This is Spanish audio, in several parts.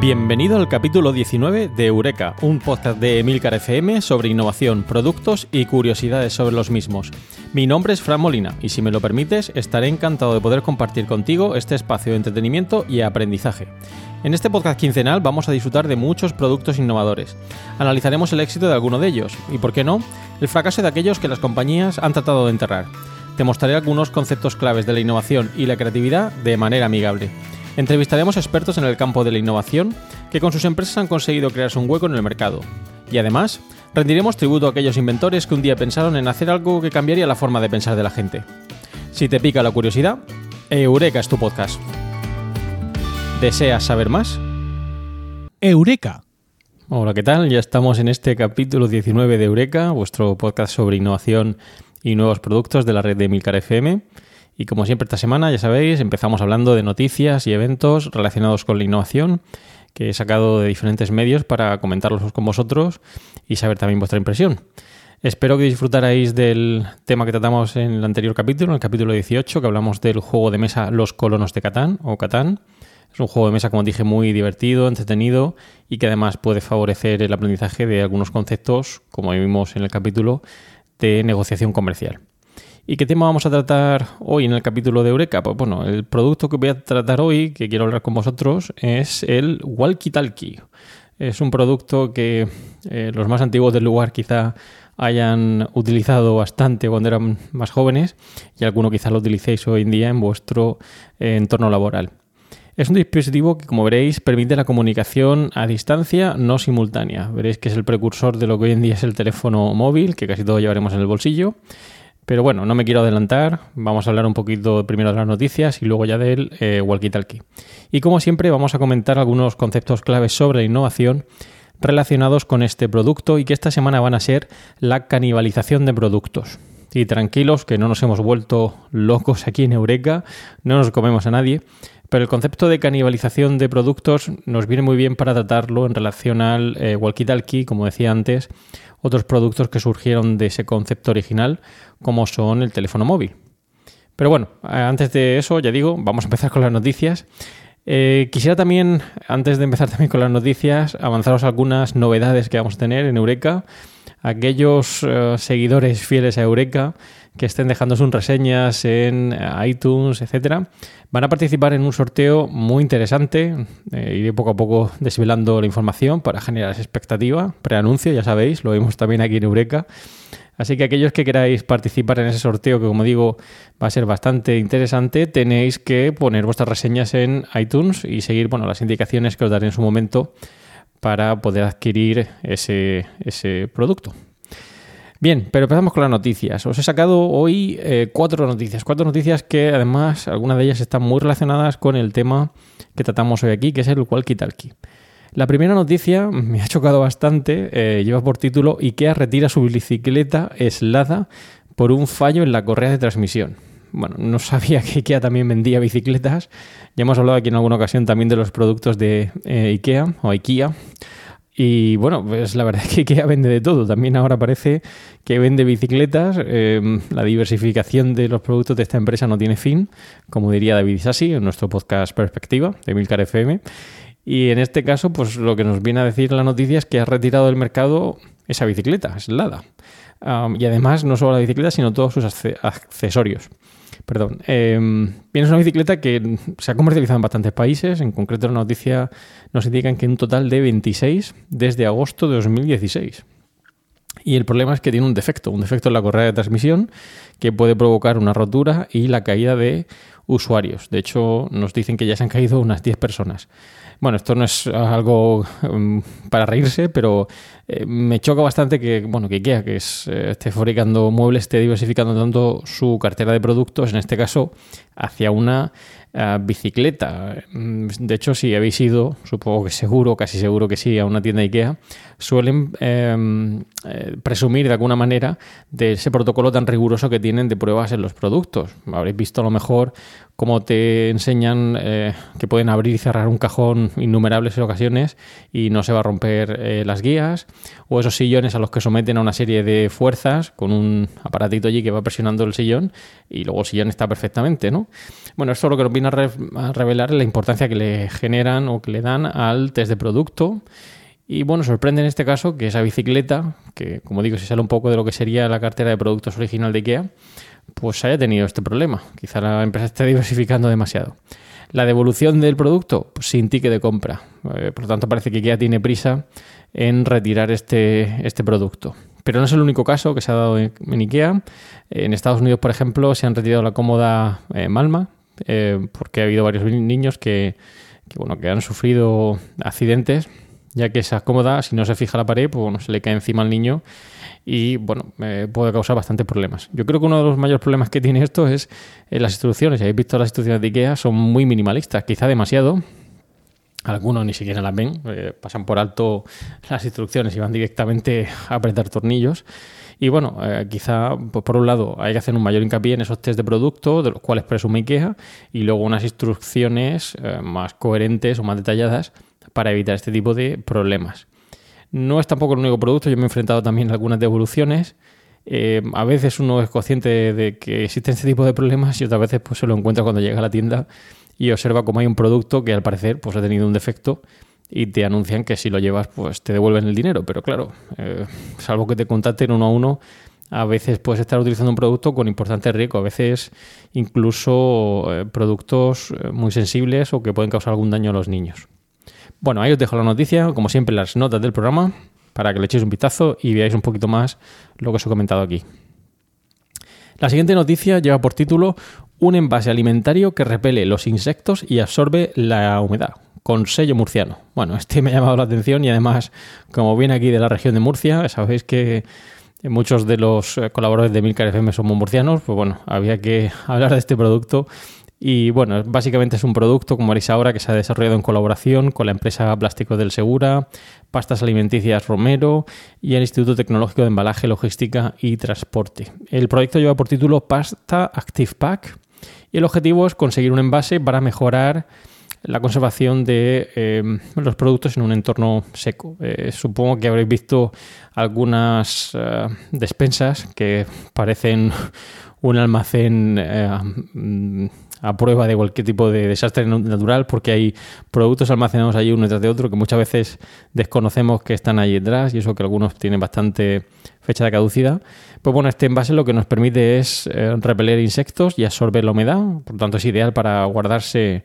Bienvenido al capítulo 19 de Eureka, un podcast de Emilcar FM sobre innovación, productos y curiosidades sobre los mismos. Mi nombre es Fran Molina y si me lo permites estaré encantado de poder compartir contigo este espacio de entretenimiento y aprendizaje. En este podcast quincenal vamos a disfrutar de muchos productos innovadores. Analizaremos el éxito de alguno de ellos y, por qué no, el fracaso de aquellos que las compañías han tratado de enterrar. Te mostraré algunos conceptos claves de la innovación y la creatividad de manera amigable. Entrevistaremos expertos en el campo de la innovación que con sus empresas han conseguido crearse un hueco en el mercado. Y además, rendiremos tributo a aquellos inventores que un día pensaron en hacer algo que cambiaría la forma de pensar de la gente. Si te pica la curiosidad, Eureka es tu podcast. ¿Deseas saber más? Eureka. Hola, ¿qué tal? Ya estamos en este capítulo 19 de Eureka, vuestro podcast sobre innovación y nuevos productos de la red de Milcar FM. Y como siempre esta semana, ya sabéis, empezamos hablando de noticias y eventos relacionados con la innovación que he sacado de diferentes medios para comentarlos con vosotros y saber también vuestra impresión. Espero que disfrutarais del tema que tratamos en el anterior capítulo, en el capítulo 18, que hablamos del juego de mesa Los Colonos de Catán o Catán. Es un juego de mesa, como dije, muy divertido, entretenido y que además puede favorecer el aprendizaje de algunos conceptos, como vimos en el capítulo, de negociación comercial. ¿Y qué tema vamos a tratar hoy en el capítulo de Eureka? Pues bueno, el producto que voy a tratar hoy, que quiero hablar con vosotros, es el Walkie Talkie. Es un producto que eh, los más antiguos del lugar quizá hayan utilizado bastante cuando eran más jóvenes y alguno quizá lo utilicéis hoy en día en vuestro eh, entorno laboral. Es un dispositivo que, como veréis, permite la comunicación a distancia no simultánea. Veréis que es el precursor de lo que hoy en día es el teléfono móvil, que casi todos llevaremos en el bolsillo. Pero bueno, no me quiero adelantar, vamos a hablar un poquito primero de las noticias y luego ya del eh, walkie-talkie. Y como siempre vamos a comentar algunos conceptos claves sobre la innovación relacionados con este producto y que esta semana van a ser la canibalización de productos. Y tranquilos que no nos hemos vuelto locos aquí en Eureka, no nos comemos a nadie, pero el concepto de canibalización de productos nos viene muy bien para tratarlo en relación al eh, walkie-talkie, como decía antes, otros productos que surgieron de ese concepto original, como son el teléfono móvil. Pero bueno, antes de eso, ya digo, vamos a empezar con las noticias. Eh, quisiera también, antes de empezar también con las noticias, avanzaros algunas novedades que vamos a tener en Eureka. Aquellos eh, seguidores fieles a Eureka que estén dejando sus reseñas en iTunes, etcétera, van a participar en un sorteo muy interesante. Eh, iré poco a poco desvelando la información para generar esa expectativa. Preanuncio, ya sabéis, lo vimos también aquí en Eureka. Así que aquellos que queráis participar en ese sorteo, que como digo va a ser bastante interesante, tenéis que poner vuestras reseñas en iTunes y seguir bueno, las indicaciones que os daré en su momento para poder adquirir ese, ese producto. Bien, pero empezamos con las noticias. Os he sacado hoy eh, cuatro noticias. Cuatro noticias que además algunas de ellas están muy relacionadas con el tema que tratamos hoy aquí, que es el walkie-talkie. La primera noticia me ha chocado bastante. Eh, lleva por título IKEA retira su bicicleta eslada por un fallo en la correa de transmisión. Bueno, no sabía que IKEA también vendía bicicletas. Ya hemos hablado aquí en alguna ocasión también de los productos de eh, IKEA o IKEA. Y bueno, pues la verdad es que IKEA vende de todo. También ahora parece que vende bicicletas. Em, la diversificación de los productos de esta empresa no tiene fin, como diría David Sassi en nuestro podcast Perspectiva de Milcar FM. Y en este caso, pues lo que nos viene a decir la noticia es que ha retirado del mercado esa bicicleta, es Lada. y además, no solo la bicicleta, sino todos sus accesorios. Perdón. Eh, bien, es una bicicleta que se ha comercializado en bastantes países. En concreto, la noticia nos indican que un total de 26 desde agosto de 2016. Y el problema es que tiene un defecto, un defecto en la correa de transmisión que puede provocar una rotura y la caída de usuarios. De hecho, nos dicen que ya se han caído unas 10 personas. Bueno, esto no es algo um, para reírse, pero eh, me choca bastante que, bueno, que IKEA, que es, eh, esté fabricando muebles, esté diversificando tanto su cartera de productos, en este caso, hacia una bicicleta. De hecho, si habéis ido, supongo que seguro, casi seguro que sí, a una tienda IKEA, suelen eh, eh, presumir de alguna manera de ese protocolo tan riguroso que tienen de pruebas en los productos. Habréis visto a lo mejor cómo te enseñan eh, que pueden abrir y cerrar un cajón innumerables ocasiones y no se va a romper eh, las guías, o esos sillones a los que someten a una serie de fuerzas con un aparatito allí que va presionando el sillón y luego el sillón está perfectamente, ¿no? Bueno, esto lo que viene a, re a revelar la importancia que le generan o que le dan al test de producto. Y bueno, sorprende en este caso que esa bicicleta, que como digo, se sale un poco de lo que sería la cartera de productos original de IKEA, pues haya tenido este problema. Quizá la empresa esté diversificando demasiado. La devolución del producto, pues sin ticket de compra. Eh, por lo tanto, parece que IKEA tiene prisa en retirar este, este producto. Pero no es el único caso que se ha dado en, en IKEA. En Estados Unidos, por ejemplo, se han retirado la cómoda eh, Malma, eh, porque ha habido varios niños que, que, bueno, que han sufrido accidentes, ya que esa cómoda, si no se fija la pared, pues bueno, se le cae encima al niño y bueno, eh, puede causar bastantes problemas. Yo creo que uno de los mayores problemas que tiene esto es eh, las instrucciones. Si habéis visto las instrucciones de IKEA, son muy minimalistas, quizá demasiado. Algunos ni siquiera las ven, eh, pasan por alto las instrucciones y van directamente a apretar tornillos. Y bueno, eh, quizá pues por un lado hay que hacer un mayor hincapié en esos test de producto, de los cuales presume IKEA, y luego unas instrucciones eh, más coherentes o más detalladas para evitar este tipo de problemas. No es tampoco el único producto, yo me he enfrentado también a algunas devoluciones. Eh, a veces uno es consciente de, de, que existen este tipo de problemas y otras veces pues, se lo encuentra cuando llega a la tienda y observa cómo hay un producto que al parecer pues, ha tenido un defecto y te anuncian que si lo llevas pues te devuelven el dinero. Pero claro, eh, salvo que te contacten uno a uno, a veces puedes estar utilizando un producto con importante riesgo, a veces incluso eh, productos muy sensibles o que pueden causar algún daño a los niños. Bueno, ahí os dejo la noticia, como siempre, las notas del programa, para que le echéis un vistazo y veáis un poquito más lo que os he comentado aquí. La siguiente noticia lleva por título Un envase alimentario que repele los insectos y absorbe la humedad, con sello murciano. Bueno, este me ha llamado la atención y además, como viene aquí de la región de Murcia, sabéis que muchos de los colaboradores de Milcar FM somos murcianos, pues bueno, había que hablar de este producto y bueno, básicamente es un producto, como veréis ahora, que se ha desarrollado en colaboración con la empresa Plásticos del Segura, Pastas Alimenticias Romero y el Instituto Tecnológico de Embalaje, Logística y Transporte. El proyecto lleva por título Pasta Active Pack y el objetivo es conseguir un envase para mejorar la conservación de eh, los productos en un entorno seco. Eh, supongo que habréis visto algunas uh, despensas que parecen un almacén eh, a prueba de cualquier tipo de desastre natural porque hay productos almacenados allí uno detrás de otro que muchas veces desconocemos que están allí detrás y eso que algunos tienen bastante fecha de caducidad. Pues bueno, este envase lo que nos permite es eh, repeler insectos y absorber la humedad, por lo tanto es ideal para guardarse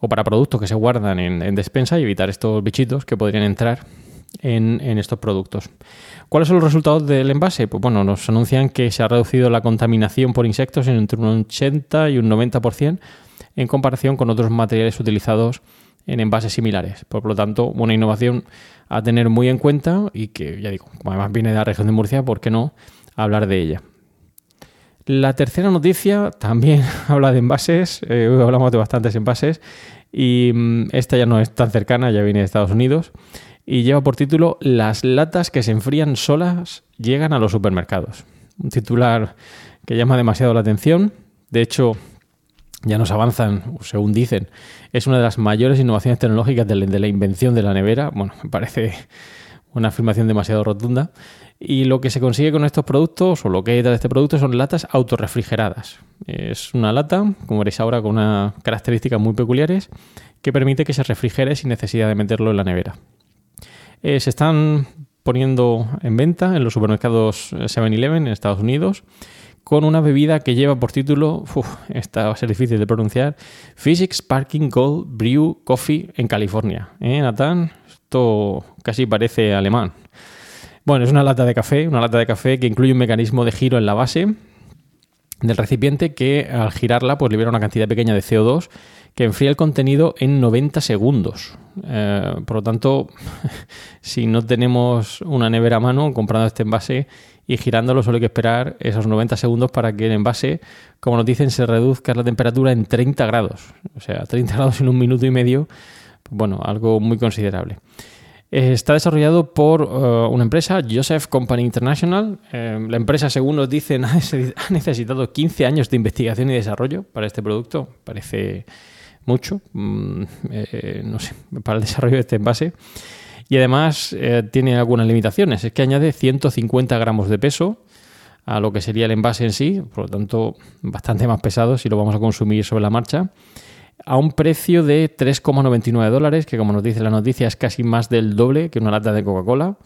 o para productos que se guardan en, en despensa y evitar estos bichitos que podrían entrar en, estos productos. ¿Cuáles son los resultados del envase? Pues bueno, nos anuncian que se ha reducido la contaminación por insectos en entre un 80 y un 90% en comparación con otros materiales utilizados en envases similares. Por lo tanto, una innovación a tener muy en cuenta y que, ya digo, además viene de la región de Murcia, ¿por qué no hablar de ella? La tercera noticia también habla de envases, eh, hoy hablamos de bastantes envases y mmm, esta ya no es tan cercana, ya viene de Estados Unidos y lleva por título Las latas que se enfrían solas llegan a los supermercados. Un titular que llama demasiado la atención. De hecho, ya nos avanzan, según dicen, es una de las mayores innovaciones tecnológicas de la, de la invención de la nevera. Bueno, me parece una afirmación demasiado rotunda. Y lo que se consigue con estos productos, o lo que hay de este producto, son latas autorrefrigeradas. Es una lata, como veréis ahora, con unas características muy peculiares, que permite que se refrigere sin necesidad de meterlo en la nevera. Eh, se están poniendo en venta en los supermercados 7-Eleven en Estados Unidos con una bebida que lleva por título, uf, esta va a ser difícil de pronunciar, Physics Sparking Gold Brew Coffee en California. ¿Eh, Natán? Esto casi parece alemán. Bueno, es una lata de café, una lata de café que incluye un mecanismo de giro en la base del recipiente que al girarla pues libera una cantidad pequeña de CO2 que enfría el contenido en 90 segundos. Eh, por lo tanto, si no tenemos una nevera a mano comprando este envase y girándolo, solo hay que esperar esos 90 segundos para que el envase, como nos dicen, se reduzca la temperatura en 30 grados. O sea, 30 grados en un minuto y medio, bueno, algo muy considerable. Eh, está desarrollado por uh, una empresa, Joseph Company International. Eh, la empresa, según nos dicen, ha necesitado 15 años de investigación y desarrollo para este producto. Parece mucho, mm, eh, no sé, para el desarrollo de este envase. Y además tiene algunas limitaciones. Es que añade 150 gramos de peso a lo que sería el envase en sí, por lo tanto, bastante más pesado si lo vamos a consumir sobre la marcha a un precio de 3,99 dólares, que como nos dice la noticia es casi más del doble que una lata de Coca-Cola.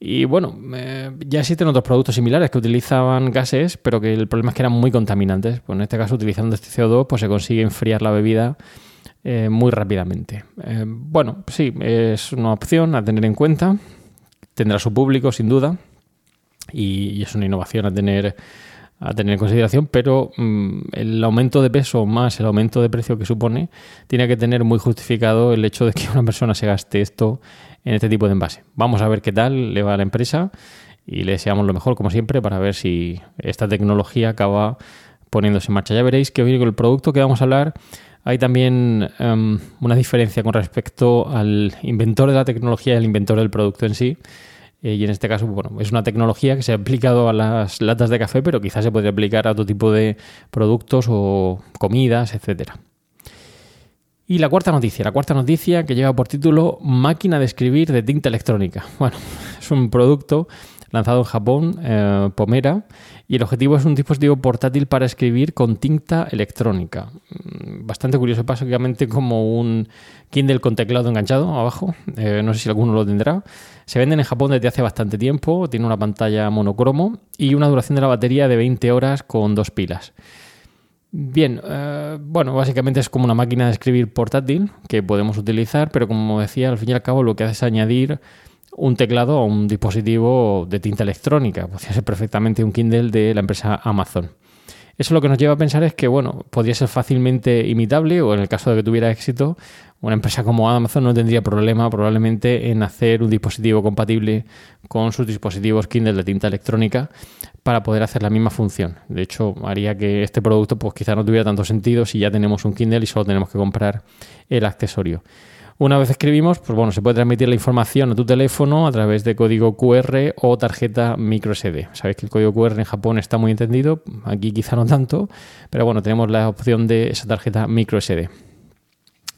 Y bueno, eh, ya existen otros productos similares que utilizaban gases, pero que el problema es que eran muy contaminantes. Pues en este caso, utilizando este CO2, pues se consigue enfriar la bebida eh, muy rápidamente. Eh, bueno, sí, es una opción a tener en cuenta. Tendrá su público, sin duda. y es una innovación a tener a tener en consideración, pero mm, el aumento de peso más el aumento de precio que supone tiene que tener muy justificado el hecho de que una persona se gaste esto en este tipo de envase. Vamos a ver qué tal le va a la empresa y le deseamos lo mejor, como siempre, para ver si esta tecnología acaba poniéndose en marcha. Ya veréis que hoy el producto que vamos a hablar hay también em, una diferencia con respecto al inventor de la tecnología y al inventor del producto en sí. Eh, y en este caso, bueno, es una tecnología que se ha aplicado a las latas de café, pero quizás se podría aplicar a otro tipo de productos o comidas, etcétera. Y la cuarta noticia, la cuarta noticia que lleva por título Máquina de escribir de tinta electrónica. Bueno, es un producto lanzado en Japón, eh, Pomera, y el objetivo es un dispositivo portátil para escribir con tinta electrónica. Mm, bastante curioso, básicamente como un Kindle con teclado enganchado abajo, eh, no sé si alguno lo tendrá. Se venden en Japón desde hace bastante tiempo, tiene una pantalla monocromo y una duración de la batería de 20 horas con dos pilas. Bien, eh, bueno, básicamente es como una máquina de escribir portátil que podemos utilizar, pero como decía, al fin y al cabo lo que hace es añadir un teclado a un dispositivo de tinta electrónica. Podría ser perfectamente un Kindle de la empresa Amazon. Eso lo que nos lleva a pensar es que, bueno, podría ser fácilmente imitable o en el caso de que tuviera éxito, una empresa como Amazon no tendría problema probablemente en hacer un dispositivo compatible con sus dispositivos Kindle de tinta electrónica para poder hacer la misma función. De hecho, haría que este producto pues quizá no tuviera tanto sentido si ya tenemos un Kindle y solo tenemos que comprar el accesorio. Una vez escribimos, pues bueno, se puede transmitir la información a tu teléfono a través de código QR o tarjeta microSD. Sabéis que el código QR en Japón está muy entendido, aquí quizá no tanto, pero bueno, tenemos la opción de esa tarjeta microSD.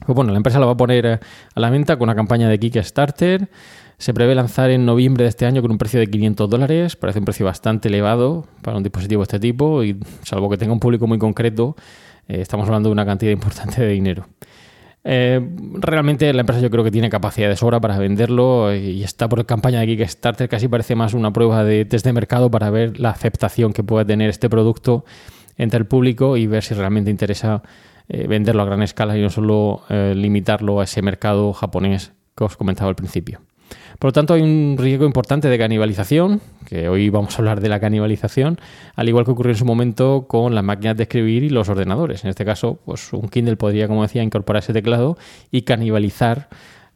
Pues bueno, la empresa lo va a poner a la venta con una campaña de Kickstarter. Se prevé lanzar en noviembre de este año con un precio de 500 dólares. Parece un precio bastante elevado para un dispositivo de este tipo y salvo que tenga un público muy concreto, eh, estamos hablando de una cantidad importante de dinero. Eh, realmente la empresa yo creo que tiene capacidad de sobra para venderlo y está por campaña de Kickstarter, casi parece más una prueba de test de mercado para ver la aceptación que puede tener este producto entre el público y ver si realmente interesa eh, venderlo a gran escala y no solo eh, limitarlo a ese mercado japonés que os comentaba al principio. Por lo tanto, hay un riesgo importante de canibalización, que hoy vamos a hablar de la canibalización, al igual que ocurrió en su momento con las máquinas de escribir y los ordenadores. En este caso, pues un Kindle podría, como decía, incorporar ese teclado y canibalizar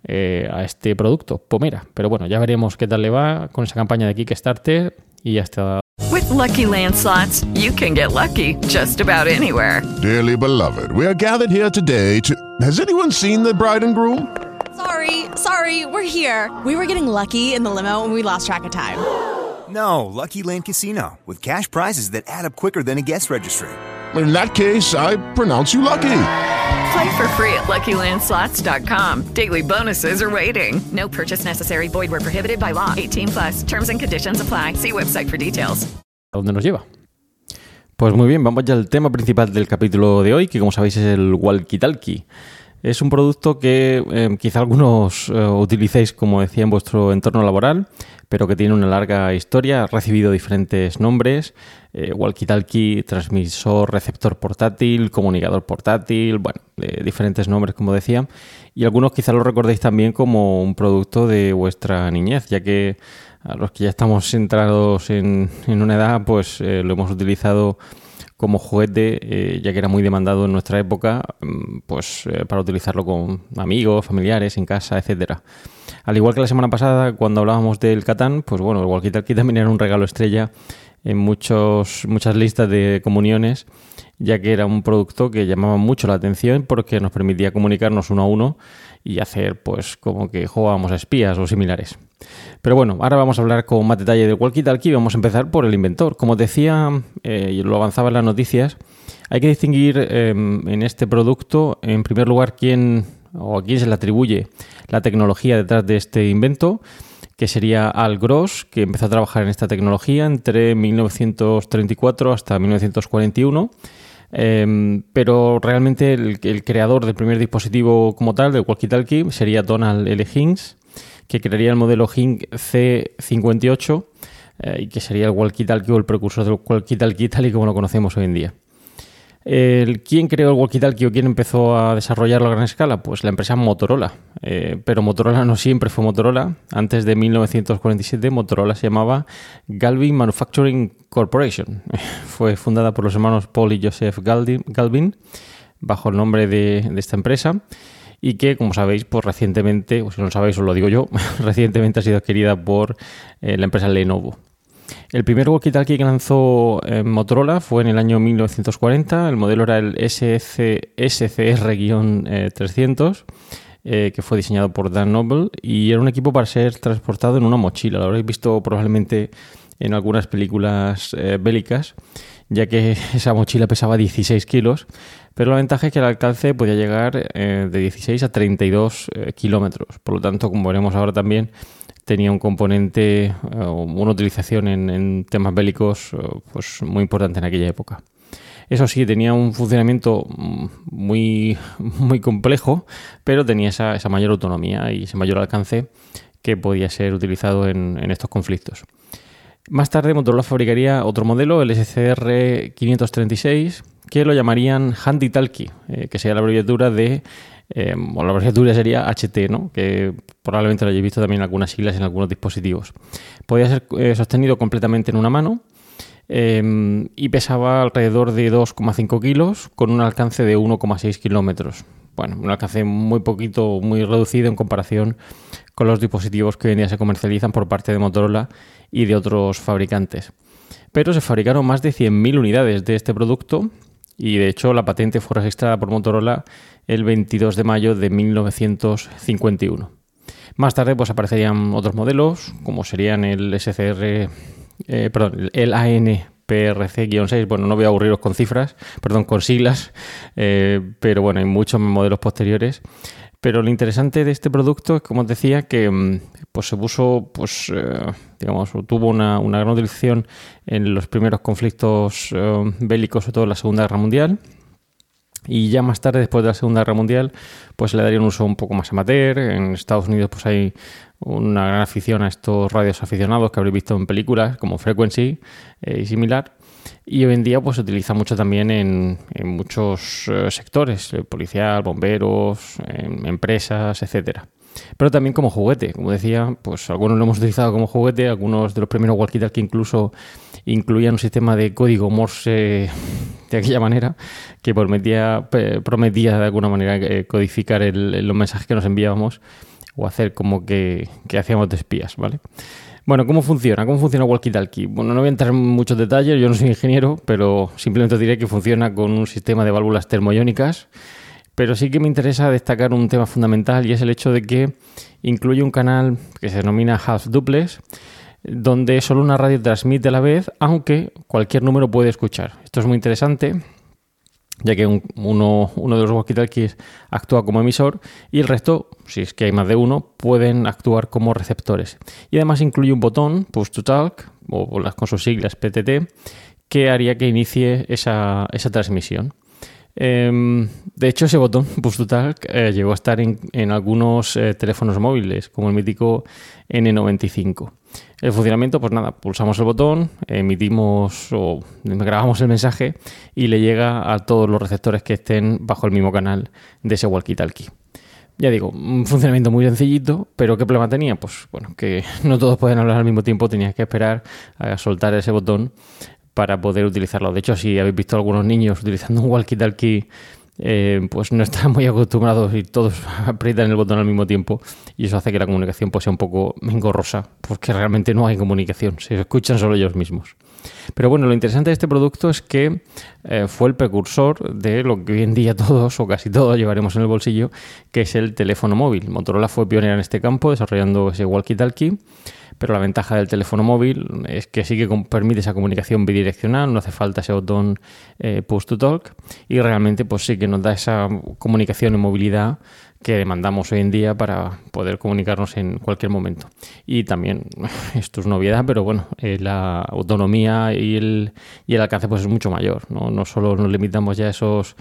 eh, a este producto, Pomera. Pero bueno, ya veremos qué tal le va con esa campaña de Kickstarter y ya está. With lucky landslots, you can get lucky just about anywhere. Dearly beloved, we are gathered here today to. Has anyone seen the bride and groom? Sorry, sorry, we're here. We were getting lucky in the limo and we lost track of time. No, Lucky Land Casino, with cash prizes that add up quicker than a guest registry. In that case, I pronounce you lucky. Play for free at LuckyLandSlots.com. Daily bonuses are waiting. No purchase necessary. Void where prohibited by law. 18 plus. Terms and conditions apply. See website for details. ¿A dónde nos lleva? Pues muy bien, vamos ya al tema principal del capítulo de hoy, que como sabéis es el walkie-talkie. Es un producto que eh, quizá algunos eh, utilicéis, como decía, en vuestro entorno laboral, pero que tiene una larga historia. Ha recibido diferentes nombres: eh, walkie-talkie, transmisor, receptor portátil, comunicador portátil, bueno, diferentes nombres, como decía. Y algunos quizá lo recordéis también como un producto de vuestra niñez, ya que a los que ya estamos centrados en, en una edad, pues eh, lo hemos utilizado como juguete, eh, ya que era muy demandado en nuestra época, mm, pues eh, para utilizarlo con amigos, familiares, en casa, etcétera. Al igual que la semana pasada, cuando hablábamos del Catán, pues bueno, el walkie-talkie también era un regalo estrella en muchos, muchas listas de comuniones, ya que era un producto que llamaba mucho la atención porque nos permitía comunicarnos uno a uno y hacer pues como que jugábamos a espías o similares. Pero bueno, ahora vamos a hablar con más detalle del walkie-talkie. Vamos a empezar por el inventor. Como decía, eh, y lo avanzaba en las noticias, hay que distinguir eh, en este producto, en primer lugar, quién o a quién se le atribuye la tecnología detrás de este invento, que sería Al Gross, que empezó a trabajar en esta tecnología entre 1934 hasta 1941. Eh, pero realmente el, el creador del primer dispositivo como tal, del walkie-talkie, sería Donald L. Hinks, que crearía el modelo Hink C58 eh, y que sería el walkie-talkie o el precursor del walkie-talkie tal y como lo conocemos hoy en día. El, ¿Quién creó el walkie-talkie o quién empezó a desarrollarlo a gran escala? Pues la empresa Motorola. Eh, pero Motorola no siempre fue Motorola. Antes de 1947 Motorola se llamaba Galvin Manufacturing Corporation. fue fundada por los hermanos Paul y Joseph Galvin, bajo el nombre de, de esta empresa y que, como sabéis, pues recientemente, o si no lo sabéis, os lo digo yo, recientemente ha sido adquirida por eh, la empresa Lenovo. El primer walkie-talkie que lanzó eh, Motorola fue en el año 1940. El modelo era el SC, SCR-300, eh, que fue diseñado por Dan Noble y era un equipo para ser transportado en una mochila. Lo habréis visto probablemente en algunas películas eh, bélicas, ya que esa mochila pesaba 16 kilos, pero la ventaja es que el alcance podía llegar eh, de 16 a 32 eh, kilómetros. Por lo tanto, como veremos ahora también, tenía un componente, eh, una utilización en, en temas bélicos pues muy importante en aquella época. Eso sí, tenía un funcionamiento mm, muy, muy complejo, pero tenía esa, esa mayor autonomía y ese mayor alcance que podía ser utilizado en, en estos conflictos. Más tarde Motorola fabricaría otro modelo, el SCR 536, que lo llamarían Handy Talkie, eh, que sería la abreviatura de, eh, o la abreviatura sería HT, ¿no? que probablemente lo hayáis visto también en algunas siglas en algunos dispositivos. Podía ser eh, sostenido completamente en una mano eh, y pesaba alrededor de 2,5 kilos con un alcance de 1,6 kilómetros. Bueno, un alcance muy poquito, muy reducido en comparación con los dispositivos que hoy en día se comercializan por parte de Motorola y de otros fabricantes. Pero se fabricaron más de 100.000 unidades de este producto y de hecho la patente fue registrada por Motorola el 22 de mayo de 1951. Más tarde pues aparecerían otros modelos como serían el SCR, eh, perdón, el ANPRC-6, bueno, no voy a aburriros con cifras, perdón, con siglas, eh, pero bueno, hay muchos modelos posteriores. Pero lo interesante de este producto es, como os decía, que mm, pues se puso, pues, eh, digamos, tuvo una, gran utilización en los primeros conflictos bélicos, sobre todo en la Segunda Guerra Mundial. Y ya más tarde, después de la Segunda Guerra Mundial, pues le daría un uso un poco más amateur. En Estados Unidos, pues hay una gran afición a estos radios aficionados que habréis visto en películas como Frequency eh, y similar. Y hoy en día pues se utiliza mucho también en, en muchos eh, sectores, eh, policial, bomberos, empresas, etcétera. Pero también como juguete, como decía, pues algunos lo hemos utilizado como juguete, algunos de los primeros walkie-talkie incluso incluían un sistema de código Morse de aquella manera que prometía, prometía de alguna manera eh, codificar los mensajes que nos enviábamos o hacer como que, hacíamos de espías, ¿vale? Bueno, ¿cómo funciona? ¿Cómo funciona Walkie Bueno, no voy a entrar en muchos detalles, yo no soy ingeniero, pero simplemente diré que funciona con un sistema de válvulas termoiónicas. Pero sí que me interesa destacar un tema fundamental y es el hecho de que incluye un canal que se denomina Half Duplex, donde solo una radio transmite a la vez, aunque cualquier número puede escuchar. Esto es muy interesante ya que un, uno, uno, de los walkie-talkies actúa como emisor y el resto, si es que hay más de uno, pueden actuar como receptores. Y además incluye un botón, Push to Talk, o con sus siglas PTT, que haría que inicie esa, esa transmisión. Em, de hecho, ese botón Push to Talk eh, llegó a estar en, en algunos eh, teléfonos móviles, como el mítico N95. El funcionamiento, pues nada, pulsamos el botón, emitimos o grabamos el mensaje y le llega a todos los receptores que estén bajo el mismo canal de ese walkie-talkie. Ya digo, un funcionamiento muy sencillito, pero ¿qué problema tenía? Pues bueno, que no todos pueden hablar al mismo tiempo, tenías que esperar a soltar ese botón para poder utilizarlo. De hecho, si habéis visto a algunos niños utilizando un walkie-talkie eh, pues no están muy acostumbrados y todos aprietan el botón al mismo tiempo y eso hace que la comunicación pues, sea un poco engorrosa, porque realmente no hay comunicación, se escuchan solo ellos mismos. Pero bueno, lo interesante de este producto es que eh, fue el precursor de lo que hoy en día todos o casi todos llevaremos en el bolsillo, que es el teléfono móvil. Motorola fue pionera en este campo desarrollando ese walkie-talkie pero la ventaja del teléfono móvil es que sí que permite esa comunicación bidireccional, no hace falta ese botón eh, push to talk y realmente pues sí que nos da esa comunicación y movilidad que demandamos hoy en día para poder comunicarnos en cualquier momento. Y también, esto es novedad, pero bueno, eh, la autonomía y el, y el alcance pues es mucho mayor. ¿no? no solo nos limitamos ya a esos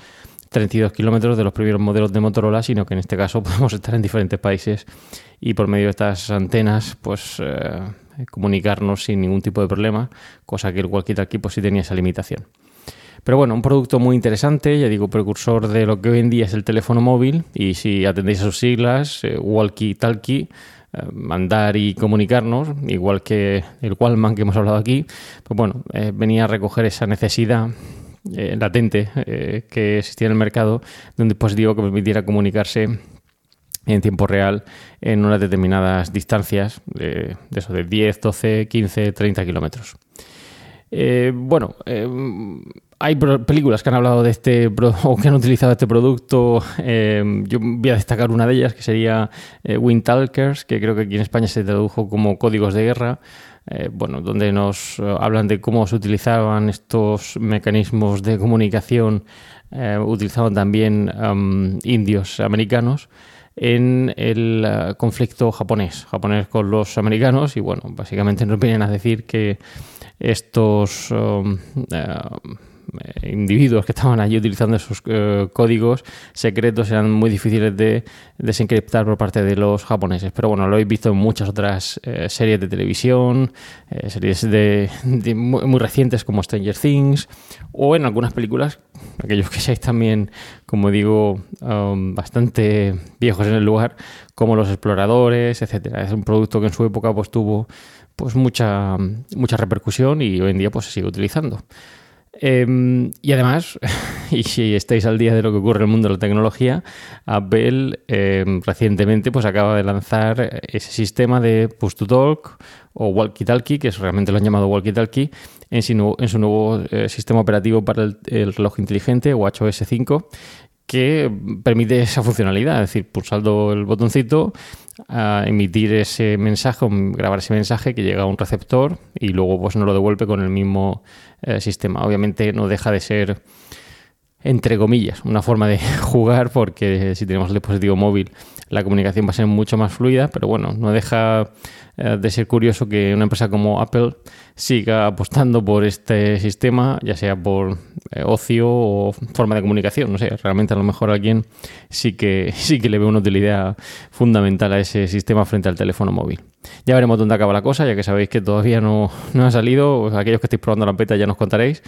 32 kilómetros de los primeros modelos de Motorola, sino que en este caso podemos estar en diferentes países y por medio de estas antenas, pues eh, comunicarnos sin ningún tipo de problema, cosa que el walkie-talkie pues sí tenía esa limitación. Pero bueno, un producto muy interesante, ya digo, precursor de lo que hoy en día es el teléfono móvil y si atendéis a sus siglas, eh, walkie-talkie, eh, mandar y comunicarnos, igual que el Wallman que hemos hablado aquí, pues bueno, venía a recoger esa necesidad latente que existía en el mercado de un dispositivo que permitiera comunicarse en tiempo real en unas determinadas distancias, de, eso, de 10, 12, 15, 30 kilómetros. Eh, bueno, eh, hay películas que han hablado de este o que han utilizado este producto. Eh, yo voy a destacar una de ellas que sería Wind Talkers, que creo que aquí en España se tradujo como Códigos de Guerra. Bueno, donde nos hablan de cómo se utilizaban estos mecanismos de comunicación, utilizaban también indios americanos en el eh, conflicto japonés, japonés con los americanos y bueno, básicamente nos vienen a decir que estos um, eh, eh, individuos que estaban allí utilizando esos eh, códigos secretos eran muy difíciles de desencriptar por parte de los japoneses. Pero bueno, lo habéis visto en muchas otras eh, series de televisión, series de, muy, recientes como Stranger Things, o en algunas películas, aquellos que seáis también, como digo, um, bastante viejos en el lugar, como Los Exploradores, etcétera. Es un producto que en su época pues tuvo pues mucha, mucha repercusión y hoy en día pues se sigue utilizando. Em, y además, y si estáis al día de lo que ocurre en el mundo de la tecnología, Apple em, recientemente pues acaba de lanzar ese sistema de push to talk o walkie-talkie, que realmente lo han llamado walkie-talkie, en su nuevo eh, sistema operativo para el, el reloj inteligente, WatchOS 5, que permite esa funcionalidad, es decir, pulsando el botoncito, a emitir ese mensaje, grabar ese mensaje que llega a un receptor y luego pues nos lo devuelve con el mismo eh, sistema. Obviamente no deja de ser entre comillas, una forma de jugar porque si tenemos el dispositivo móvil la comunicación va a ser mucho más fluida, pero bueno, no deja eh, de ser curioso que una empresa como Apple siga apostando por este sistema, ya sea por eh, ocio o forma de comunicación, no sé, realmente a lo mejor alguien sí que, sí que le ve una utilidad fundamental a ese sistema frente al teléfono móvil. Ya veremos dónde acaba la cosa, ya que sabéis que todavía no, no ha salido, aquellos que estéis probando la beta ya nos contaréis,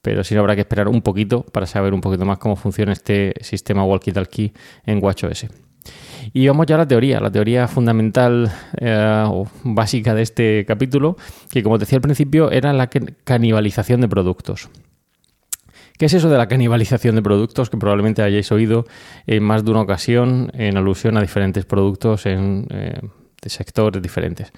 pero sí habrá que esperar un poquito para saber un poquito más cómo funciona este sistema walkie-talkie en WatchOS. Y vamos ya a la teoría, la teoría fundamental eh, o básica de este capítulo, que como decía al principio era la canibalización de productos. ¿Qué es eso de la canibalización de productos que probablemente hayáis oído en más de una ocasión en alusión a diferentes productos en, eh, de sectores diferentes?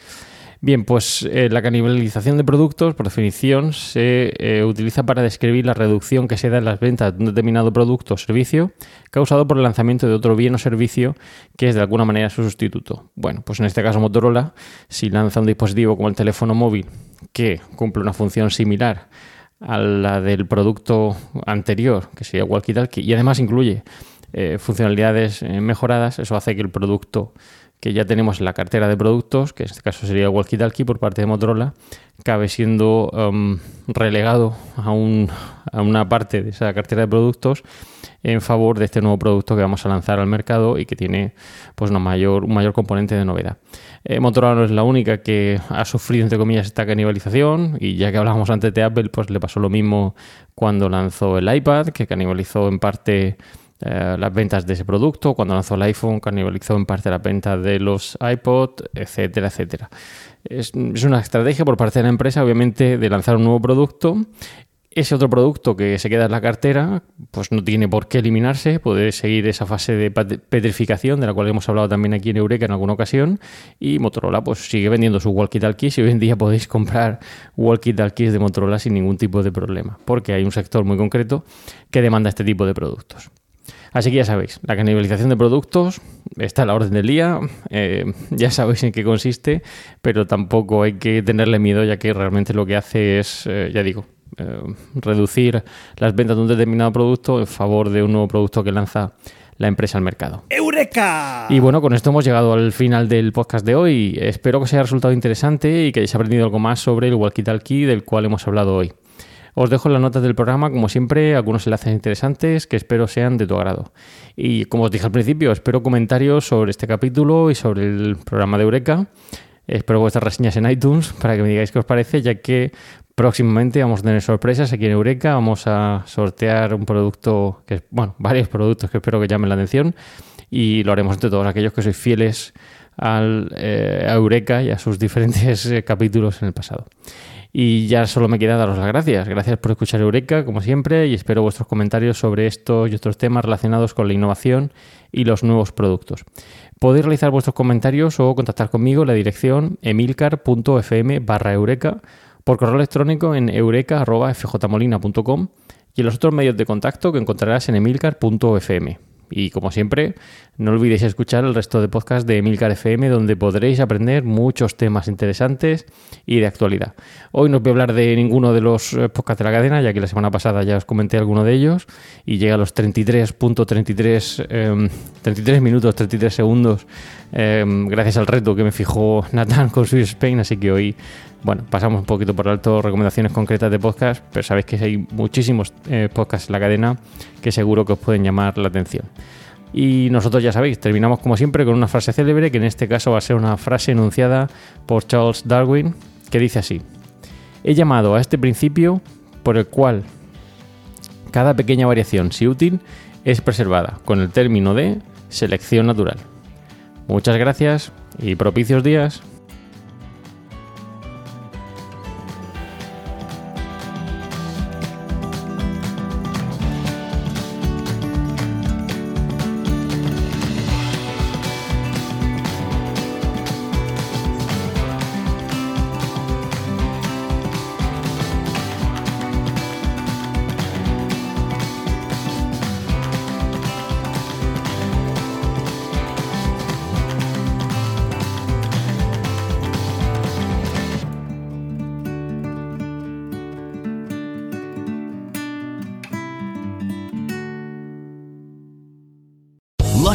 Bien, pues eh, la canibalización de productos, por definición, se eh, utiliza para describir la reducción que se da en las ventas de un determinado producto o servicio causado por el lanzamiento de otro bien o servicio que es de alguna manera su sustituto. Bueno, pues en este caso Motorola, si lanza un dispositivo como el teléfono móvil que cumple una función similar a la del producto anterior, que sería walkie-talkie, y además incluye eh, funcionalidades mejoradas, eso hace que el producto que ya tenemos en la cartera de productos, que en este caso sería el Walkie Talkie por parte de Motorola, cabe siendo um, relegado a, un, a una parte de esa cartera de productos en favor de este nuevo producto que vamos a lanzar al mercado y que tiene pues, una mayor, un mayor componente de novedad. Eh, Motorola no es la única que ha sufrido, entre comillas, esta canibalización y ya que hablábamos antes de Apple, pues le pasó lo mismo cuando lanzó el iPad, que canibalizó en parte eh, las ventas de ese producto, cuando lanzó el iPhone, canibalizó en parte las ventas de los iPod, etcétera, etcétera. Es, una estrategia por parte de la empresa, obviamente, de lanzar un nuevo producto ese otro producto que se queda en la cartera, pues no tiene por qué eliminarse, puede seguir esa fase de petrificación de la cual hemos hablado también aquí en Eureka en alguna ocasión y Motorola pues sigue vendiendo sus walkie-talkies y hoy en día podéis comprar walkie-talkies de Motorola sin ningún tipo de problema, porque hay un sector muy concreto que demanda este tipo de productos. Así que ya sabéis, la canibalización de productos está a la orden del día, eh, ya sabéis en qué consiste, pero tampoco hay que tenerle miedo ya que realmente lo que hace es, eh, ya digo, eh, reducir las ventas de un determinado producto en favor de un nuevo producto que lanza la empresa al mercado. ¡Eureka! Y bueno, con esto hemos llegado al final del podcast de hoy. Espero que os haya resultado interesante y que hayáis aprendido algo más sobre el walkie-talkie del cual hemos hablado hoy. Os dejo las notas del programa, como siempre, algunos enlaces interesantes que espero sean de tu agrado. Y como os dije al principio, espero comentarios sobre este capítulo y sobre el programa de Eureka. Espero vuestras reseñas en iTunes para que me digáis qué os parece, ya que Próximamente vamos a tener sorpresas aquí en Eureka. Vamos a sortear un producto, que bueno, varios productos que espero que llamen la atención y lo haremos entre todos aquellos que sois fieles al, eh, a Eureka y a sus diferentes eh, capítulos en el pasado. Y ya solo me queda daros las gracias. Gracias por escuchar Eureka, como siempre, y espero vuestros comentarios sobre estos y otros temas relacionados con la innovación y los nuevos productos. Podéis realizar vuestros comentarios o contactar conmigo en la dirección emilcar.fm barra eureka por correo electrónico en eureka.fjmolina.com y en los otros medios de contacto que encontrarás en emilcar.fm. Y como siempre, no olvidéis escuchar el resto de podcasts de Emilcar FM, donde podréis aprender muchos temas interesantes y de actualidad. Hoy no os voy a hablar de ninguno de los eh, podcasts de la cadena, ya que la semana pasada ya os comenté alguno de ellos, y llega a los 33.33 33 em, minutos, 33 segundos, em, gracias al reto que me fijó Nathan con Swiss Spain, así que hoy bueno, pasamos un poquito por alto recomendaciones concretas de podcast, pero sabéis que hay muchísimos eh, podcasts en la cadena que seguro que os pueden llamar la atención. Y nosotros ya sabéis, terminamos como siempre con una frase célebre, que en este caso va a ser una frase enunciada por Charles Darwin, que dice así, he llamado a este principio por el cual cada pequeña variación, si útil, es preservada con el término de selección natural. Muchas gracias y propicios días.